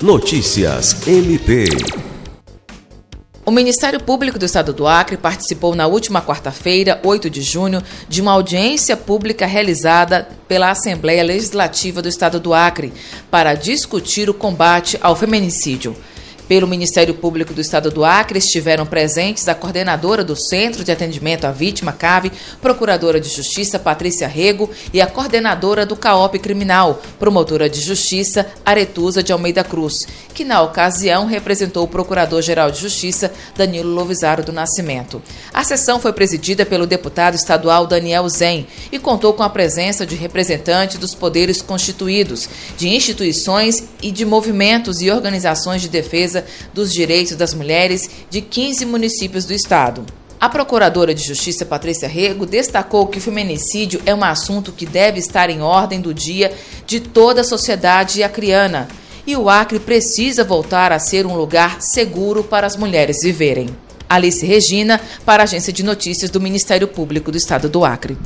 Notícias MP. O Ministério Público do Estado do Acre participou na última quarta-feira, 8 de junho, de uma audiência pública realizada pela Assembleia Legislativa do Estado do Acre para discutir o combate ao feminicídio. Pelo Ministério Público do Estado do Acre estiveram presentes a coordenadora do Centro de Atendimento à Vítima, CAVE, Procuradora de Justiça Patrícia Rego e a coordenadora do CAOP Criminal, Promotora de Justiça Aretusa de Almeida Cruz, que na ocasião representou o Procurador-Geral de Justiça Danilo Lovisaro do Nascimento. A sessão foi presidida pelo deputado estadual Daniel Zen e contou com a presença de representantes dos poderes constituídos, de instituições e de movimentos e organizações de defesa defesa dos direitos das mulheres de 15 municípios do estado. A procuradora de Justiça Patrícia Rego destacou que o feminicídio é um assunto que deve estar em ordem do dia de toda a sociedade acriana e o Acre precisa voltar a ser um lugar seguro para as mulheres viverem. Alice Regina, para a Agência de Notícias do Ministério Público do Estado do Acre.